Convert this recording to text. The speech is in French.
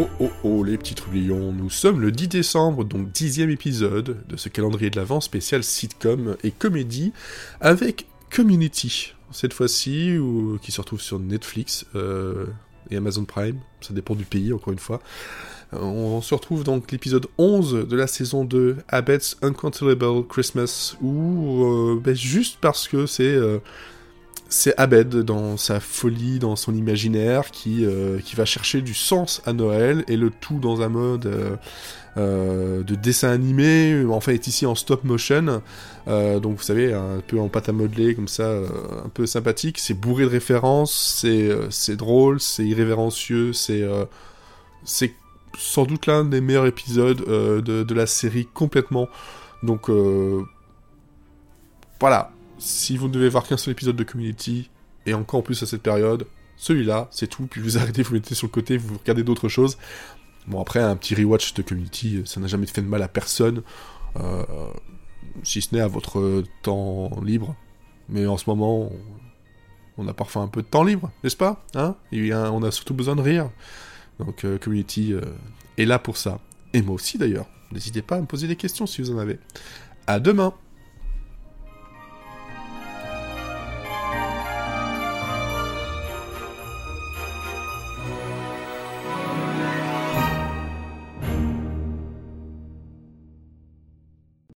Oh oh oh les petits trublions, nous sommes le 10 décembre, donc dixième épisode de ce calendrier de l'Avent spécial sitcom et comédie avec Community, cette fois-ci, qui se retrouve sur Netflix euh, et Amazon Prime, ça dépend du pays encore une fois. On se retrouve donc l'épisode 11 de la saison 2, Abbott's Uncontrollable Christmas, où euh, ben, juste parce que c'est euh, c'est Abed dans sa folie, dans son imaginaire, qui, euh, qui va chercher du sens à Noël, et le tout dans un mode euh, euh, de dessin animé, enfin est ici en stop motion, donc vous savez, un peu en pâte à modeler, comme ça, un peu sympathique, c'est bourré de références, c'est drôle, c'est irrévérencieux, c'est c'est sans doute l'un des meilleurs épisodes de, de, la série complètement, donc voilà, si vous ne devez voir qu'un seul épisode de Community, et encore plus à cette période, celui-là, c'est tout, puis vous arrêtez, vous mettez sur le côté, vous regardez d'autres choses. Bon, après, un petit rewatch de Community, ça n'a jamais fait de mal à personne, euh, si ce n'est à votre temps libre. Mais en ce moment, on, a parfois un peu de temps libre, n'est-ce pas hein? On a surtout besoin de rire. Donc, euh, Community euh, est là pour ça. Et moi aussi, d'ailleurs. N'hésitez pas à me poser des questions si vous en avez. À demain